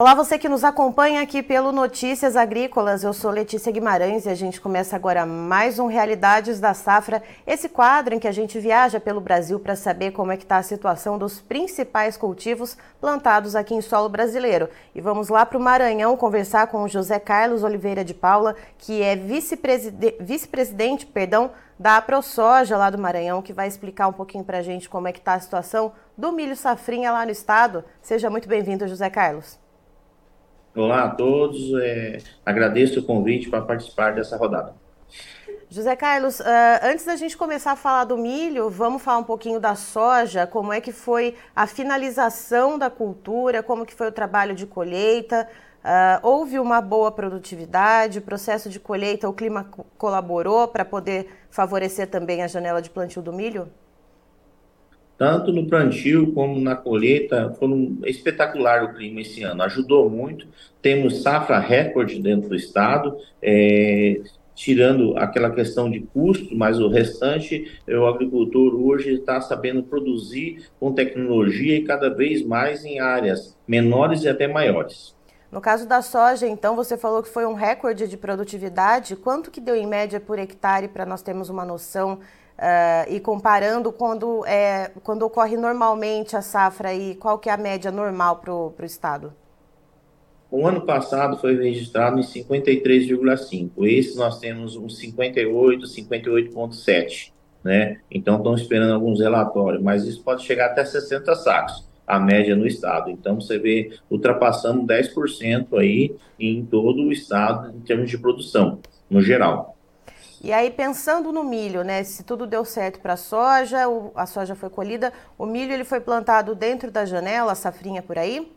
Olá, você que nos acompanha aqui pelo Notícias Agrícolas. Eu sou Letícia Guimarães e a gente começa agora mais um Realidades da Safra, esse quadro em que a gente viaja pelo Brasil para saber como é que está a situação dos principais cultivos plantados aqui em solo brasileiro. E vamos lá para o Maranhão conversar com o José Carlos Oliveira de Paula, que é vice-presidente, vice perdão, da ProSoja lá do Maranhão, que vai explicar um pouquinho para a gente como é que está a situação do milho safrinha lá no estado. Seja muito bem-vindo, José Carlos. Olá a todos, é, agradeço o convite para participar dessa rodada. José Carlos, uh, antes da gente começar a falar do milho, vamos falar um pouquinho da soja, como é que foi a finalização da cultura, como que foi o trabalho de colheita, uh, houve uma boa produtividade, o processo de colheita, o clima colaborou para poder favorecer também a janela de plantio do milho? Tanto no plantio como na colheita, foram espetacular o clima esse ano, ajudou muito. Temos safra recorde dentro do estado, é, tirando aquela questão de custo, mas o restante, o agricultor hoje está sabendo produzir com tecnologia e cada vez mais em áreas menores e até maiores. No caso da soja, então, você falou que foi um recorde de produtividade. Quanto que deu em média por hectare para nós termos uma noção Uh, e comparando quando, é, quando ocorre normalmente a safra e qual que é a média normal para o estado? O ano passado foi registrado em 53,5. Esse nós temos um 58, 58,7. Né? Então estão esperando alguns relatórios, mas isso pode chegar até 60 sacos, a média no estado. Então você vê ultrapassando 10% aí em todo o estado em termos de produção, no geral. E aí, pensando no milho, né? Se tudo deu certo para a soja, a soja foi colhida, o milho ele foi plantado dentro da janela, a safrinha por aí?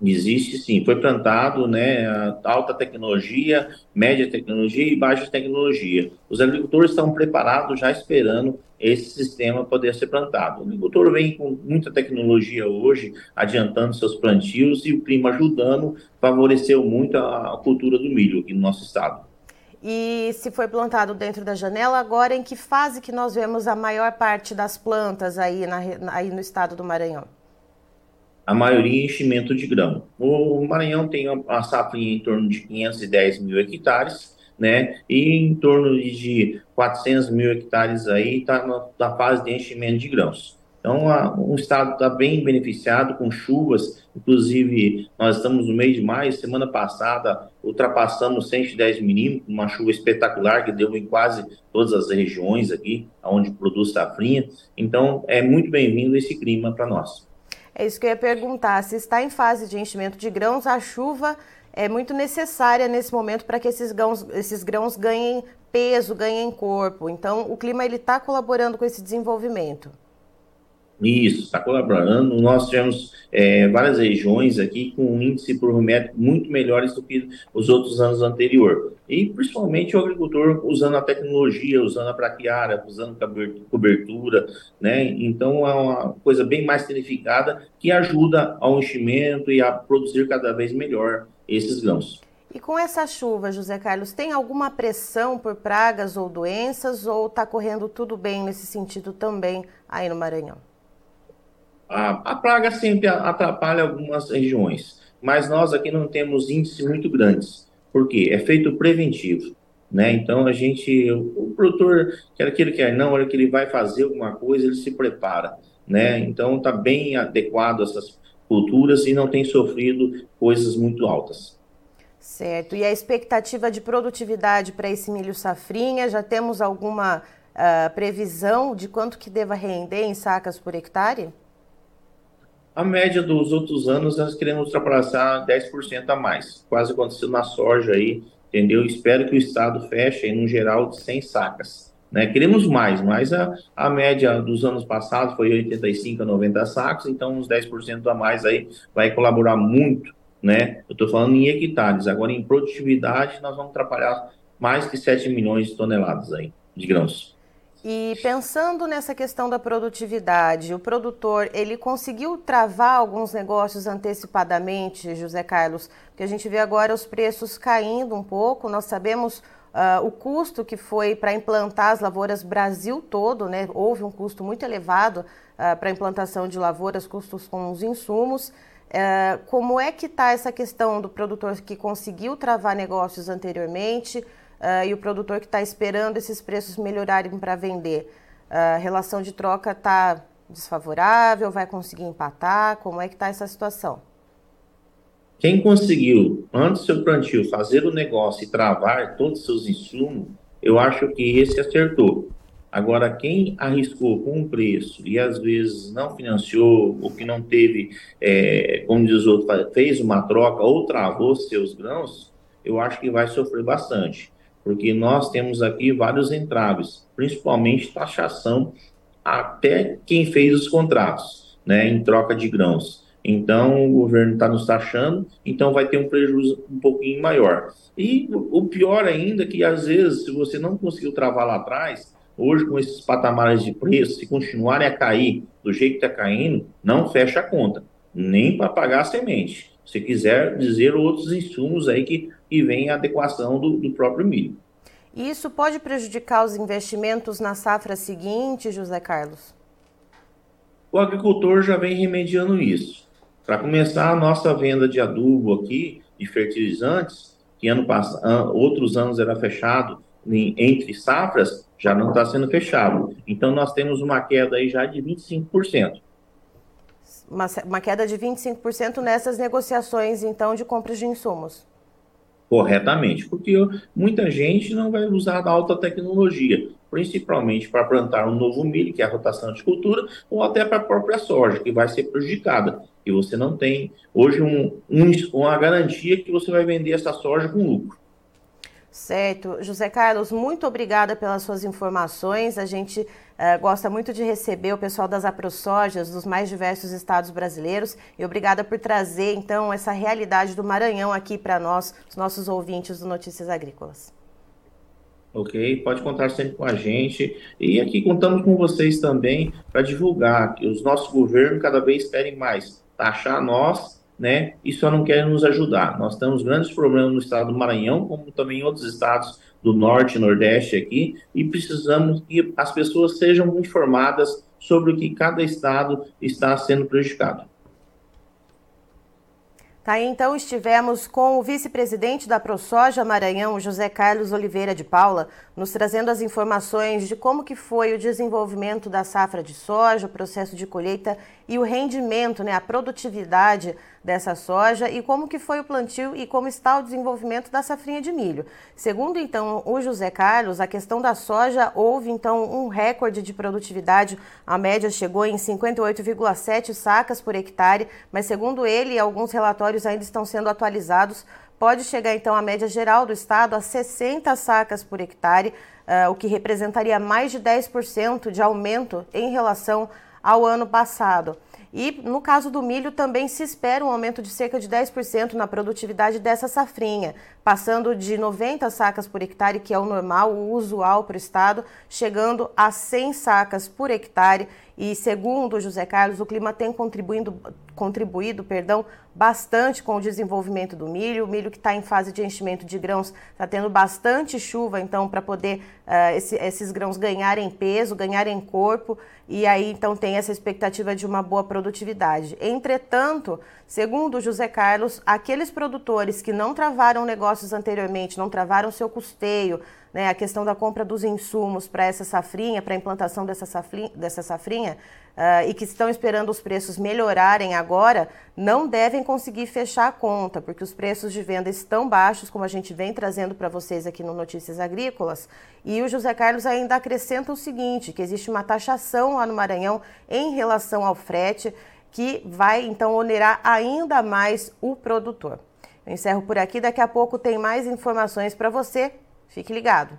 Existe sim, foi plantado, né, alta tecnologia, média tecnologia e baixa tecnologia. Os agricultores estão preparados, já esperando esse sistema poder ser plantado. O agricultor vem com muita tecnologia hoje, adiantando seus plantios e o clima ajudando, favoreceu muito a cultura do milho aqui no nosso estado e se foi plantado dentro da janela, agora em que fase que nós vemos a maior parte das plantas aí, na, aí no estado do Maranhão? A maioria em enchimento de grão. O Maranhão tem a safrinha em torno de 510 mil hectares, né? E em torno de 400 mil hectares aí está na fase de enchimento de grãos. Então, a, o estado está bem beneficiado com chuvas, inclusive nós estamos no mês de maio, semana passada ultrapassamos 110 milímetros, uma chuva espetacular que deu em quase todas as regiões aqui, onde produz safrinha. Então, é muito bem-vindo esse clima para nós. É isso que eu ia perguntar, se está em fase de enchimento de grãos, a chuva é muito necessária nesse momento para que esses grãos, esses grãos ganhem peso, ganhem corpo. Então, o clima ele está colaborando com esse desenvolvimento. Isso, está colaborando. Nós tivemos é, várias regiões aqui com um índice por metro muito melhores do que os outros anos anteriores. E principalmente o agricultor usando a tecnologia, usando a braquiária, usando cobertura, né? Então é uma coisa bem mais significada que ajuda ao enchimento e a produzir cada vez melhor esses grãos. E com essa chuva, José Carlos, tem alguma pressão por pragas ou doenças ou está correndo tudo bem nesse sentido também aí no Maranhão? A, a praga sempre atrapalha algumas regiões, mas nós aqui não temos índices muito grandes. Por quê? É feito preventivo. Né? Então a gente, o, produtor, quer que ele quer não, hora que ele vai fazer alguma coisa, ele se prepara, né? Então está bem adequado a essas culturas e não tem sofrido coisas muito altas. Certo. E a expectativa de produtividade para esse milho safrinha, já temos alguma uh, previsão de quanto que deva render em sacas por hectare? A média dos outros anos, nós queremos ultrapassar 10% a mais. Quase aconteceu na soja aí, entendeu? Espero que o Estado feche, aí, no geral, de 100 sacas. Né? Queremos mais, mas a, a média dos anos passados foi 85 a 90 sacos, então uns 10% a mais aí vai colaborar muito, né? Eu estou falando em hectares, agora em produtividade nós vamos atrapalhar mais que 7 milhões de toneladas aí de grãos. E pensando nessa questão da produtividade, o produtor ele conseguiu travar alguns negócios antecipadamente, José Carlos? Porque a gente vê agora os preços caindo um pouco. Nós sabemos uh, o custo que foi para implantar as lavouras Brasil todo, né? Houve um custo muito elevado uh, para a implantação de lavouras, custos com os insumos. É, como é que está essa questão do produtor que conseguiu travar negócios anteriormente uh, e o produtor que está esperando esses preços melhorarem para vender? A uh, relação de troca está desfavorável? Vai conseguir empatar? Como é que está essa situação? Quem conseguiu, antes do seu plantio, fazer o negócio e travar todos os seus insumos, eu acho que esse acertou. Agora, quem arriscou com o preço e às vezes não financiou, ou que não teve, é, como diz o outro, fez uma troca ou travou seus grãos, eu acho que vai sofrer bastante. Porque nós temos aqui vários entraves, principalmente taxação até quem fez os contratos, né, em troca de grãos. Então, o governo está nos taxando, então vai ter um prejuízo um pouquinho maior. E o pior ainda é que, às vezes, se você não conseguiu travar lá atrás, Hoje, com esses patamares de preço, se continuarem a cair do jeito que está caindo, não fecha a conta, nem para pagar a semente. Se quiser dizer outros insumos aí que, que vem a adequação do, do próprio milho. Isso pode prejudicar os investimentos na safra seguinte, José Carlos? O agricultor já vem remediando isso. Para começar, a nossa venda de adubo aqui, de fertilizantes, que ano passado, outros anos era fechado em, entre safras, já não está sendo fechado. Então, nós temos uma queda aí já de 25%. Uma, uma queda de 25% nessas negociações, então, de compras de insumos. Corretamente, porque muita gente não vai usar a alta tecnologia, principalmente para plantar um novo milho, que é a rotação de cultura, ou até para a própria soja, que vai ser prejudicada. E você não tem hoje um, um, uma garantia que você vai vender essa soja com lucro. Certo. José Carlos, muito obrigada pelas suas informações. A gente uh, gosta muito de receber o pessoal das AproSojas dos mais diversos estados brasileiros e obrigada por trazer, então, essa realidade do Maranhão aqui para nós, os nossos ouvintes do Notícias Agrícolas. Ok, pode contar sempre com a gente. E aqui contamos com vocês também para divulgar que os nossos governos cada vez querem mais taxar nós né, e só não querem nos ajudar. Nós temos grandes problemas no estado do Maranhão, como também em outros estados do norte e nordeste aqui, e precisamos que as pessoas sejam informadas sobre o que cada estado está sendo prejudicado. Tá, então estivemos com o vice-presidente da ProSoja Maranhão, José Carlos Oliveira de Paula, nos trazendo as informações de como que foi o desenvolvimento da safra de soja, o processo de colheita e o rendimento, né, a produtividade dessa soja e como que foi o plantio e como está o desenvolvimento da safrinha de milho. Segundo então o José Carlos, a questão da soja houve então um recorde de produtividade, a média chegou em 58,7 sacas por hectare, mas segundo ele, alguns relatórios ainda estão sendo atualizados pode chegar então a média geral do estado a 60 sacas por hectare, uh, o que representaria mais de 10% de aumento em relação ao ano passado. E no caso do milho também se espera um aumento de cerca de 10% na produtividade dessa safrinha, passando de 90 sacas por hectare, que é o normal, o usual para o estado, chegando a 100 sacas por hectare. E segundo José Carlos, o clima tem contribuído, contribuído perdão, bastante com o desenvolvimento do milho. O milho que está em fase de enchimento de grãos está tendo bastante chuva, então, para poder uh, esse, esses grãos ganharem peso, ganharem corpo, e aí então tem essa expectativa de uma boa produtividade. Entretanto, segundo José Carlos, aqueles produtores que não travaram negócios anteriormente, não travaram seu custeio, né, a questão da compra dos insumos para essa safrinha, para a implantação dessa safrinha, dessa safrinha uh, e que estão esperando os preços melhorarem agora, não devem conseguir fechar a conta, porque os preços de venda estão baixos, como a gente vem trazendo para vocês aqui no Notícias Agrícolas. E o José Carlos ainda acrescenta o seguinte, que existe uma taxação lá no Maranhão em relação ao frete, que vai então onerar ainda mais o produtor. Eu encerro por aqui, daqui a pouco tem mais informações para você. Fique ligado.